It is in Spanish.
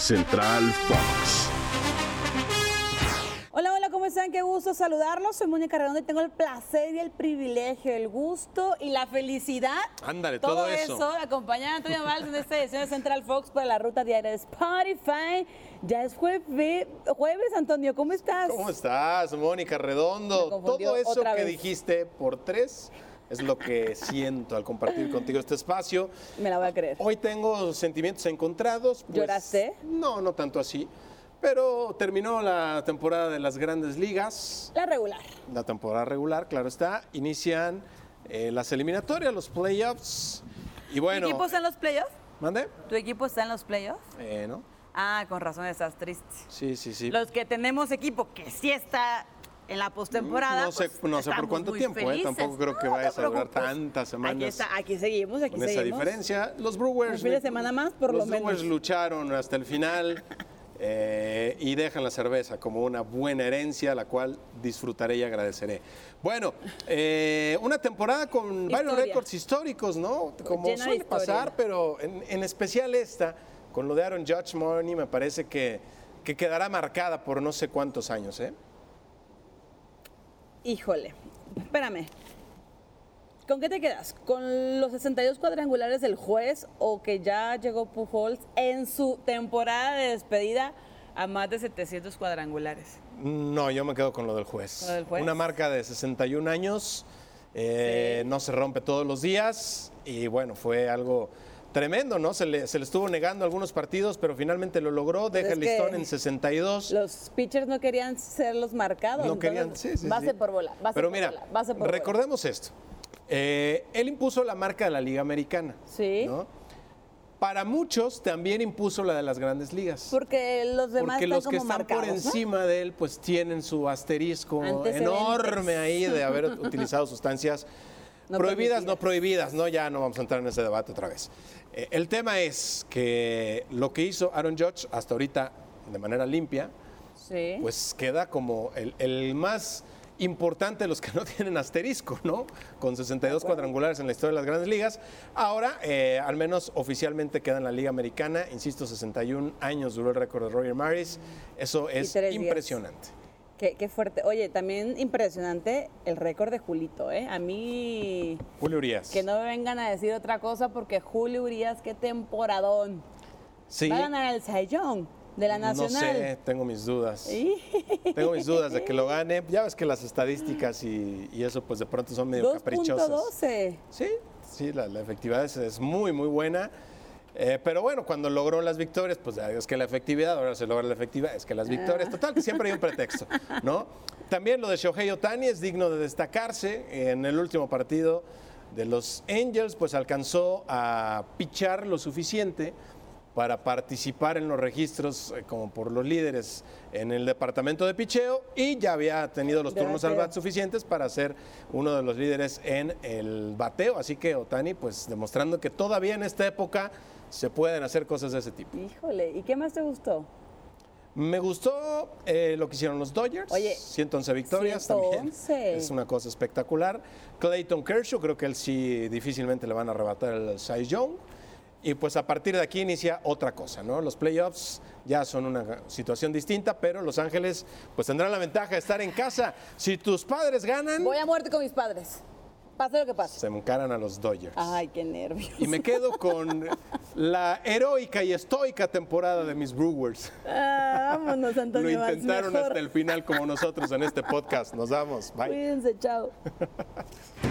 Central Fox. Hola, hola, ¿cómo están? Qué gusto saludarlos. Soy Mónica Redondo y tengo el placer y el privilegio, el gusto y la felicidad. Ándale, todo eso. eso. a Antonio Valls en esta edición de Central Fox para la ruta diaria de Spotify. Ya es jueves, jueves Antonio, ¿cómo estás? ¿Cómo estás, Mónica Redondo? Todo eso que vez. dijiste por tres es lo que siento al compartir contigo este espacio. Me la voy a creer. Hoy tengo sentimientos encontrados. pues, ¿Lloraste? No, no tanto así. Pero terminó la temporada de las grandes ligas, La regular. la temporada regular, claro está. Inician eh, las eliminatorias, los playoffs. Y bueno. ¿Tu equipo está en los playoffs? ¿Mande? ¿Tu equipo está en los playoffs? Eh, ¿no? Ah, con razón estás triste. Sí, sí, sí. Los que tenemos equipo que sí está en la postemporada. No sé, pues, no sé por cuánto tiempo, ¿eh? Tampoco creo que No, te a durar tantas semanas. Aquí, está, aquí seguimos, aquí con esa diferencia. Los Brewers. Un fin de semana más, por lo los menos. Brewers lucharon hasta el final eh, y dejan la cerveza como una buena herencia, la cual disfrutaré y agradeceré. Bueno, eh, una temporada con varios récords históricos, ¿no? Como Llena suele pasar, pero en, en especial esta, con lo de Aaron Judge Money, me parece que, que quedará marcada por no sé cuántos años, ¿eh? Híjole, espérame. ¿Con qué te quedas? ¿Con los 62 cuadrangulares del juez o que ya llegó Pujols en su temporada de despedida a más de 700 cuadrangulares? No, yo me quedo con lo del juez. Lo del juez. Una marca de 61 años, eh, Sí. no se rompe todos los días y bueno, fue algo tremendo, ¿no? Se le, se le estuvo negando algunos partidos, pero finalmente lo logró, deja Es el listón en 62. Los pitchers no querían ser los marcados. No entonces, querían, sí, sí, Base sí. por bola, base Pero por mira, bola, base por bola. recordemos esto. Eh, él impuso la marca de la Liga Americana. Sí. ¿no? Para muchos también impuso la de las grandes ligas. Porque los demás Porque están los que como están marcados, por ¿no? encima de él, pues tienen su asterisco enorme ahí de haber utilizado sustancias No prohibidas, no prohibidas, no, ya no vamos a entrar en ese debate otra vez. Eh, el tema es que lo que hizo Aaron Judge hasta ahorita de manera limpia, Sí. pues queda como el, el más importante de los que no tienen asterisco, ¿no? Con 62 cuadrangulares en la historia de las grandes ligas. Ahora, eh, al menos oficialmente queda en la Liga Americana. Insisto, 61 años duró el récord de Roger Maris. Eso es días. Qué, qué fuerte. Oye, también impresionante el récord de Julito, ¿eh? A mí Julio Urias. que no me vengan a decir otra cosa porque Julio Urias, qué temporadón. Sí, Va a ganar el Young de la Nacional. No sé, tengo mis dudas. Sí. Tengo mis dudas de que lo gane. Ya ves que las estadísticas y, y eso pues de pronto son medio caprichosas. 2.12. Sí, sí, la, la efectividad es, es muy, muy buena. Eh, pero bueno, cuando logró las victorias, pues es que la efectividad, ahora se logra la efectividad, es que las victorias, Ah. total, que siempre hay un pretexto, ¿no? También lo de Shohei Otani es digno de destacarse. En el último partido de los Angels, pues alcanzó a pichar lo suficiente para participar en los registros eh, como por los líderes en el departamento de picheo y ya había tenido los turnos al bat suficientes para ser uno de los líderes en el bateo. Así que Otani, pues demostrando que todavía en esta época se pueden hacer cosas de ese tipo. Híjole, ¿y qué más te gustó? Me gustó eh, lo que hicieron los Dodgers. Oye, 111 victorias 111. también. Es una cosa espectacular. Clayton Kershaw, creo que él sí difícilmente le van a arrebatar el Cy Young. Y pues a partir de aquí inicia otra cosa, ¿no? Los playoffs ya son una situación distinta, pero Los Ángeles pues tendrán la ventaja de estar en casa. Si tus padres ganan, Voy a muerte con mis padres. Pase lo que pase. se encaran a los Dodgers. Ay, qué nervios. Y me quedo con la heroica y estoica temporada de mis Brewers. Ah, vámonos, Lo Antonio. Valls, intentaron hasta el final como nosotros en este podcast. Nos vamos. Bye. Cuídense, chao.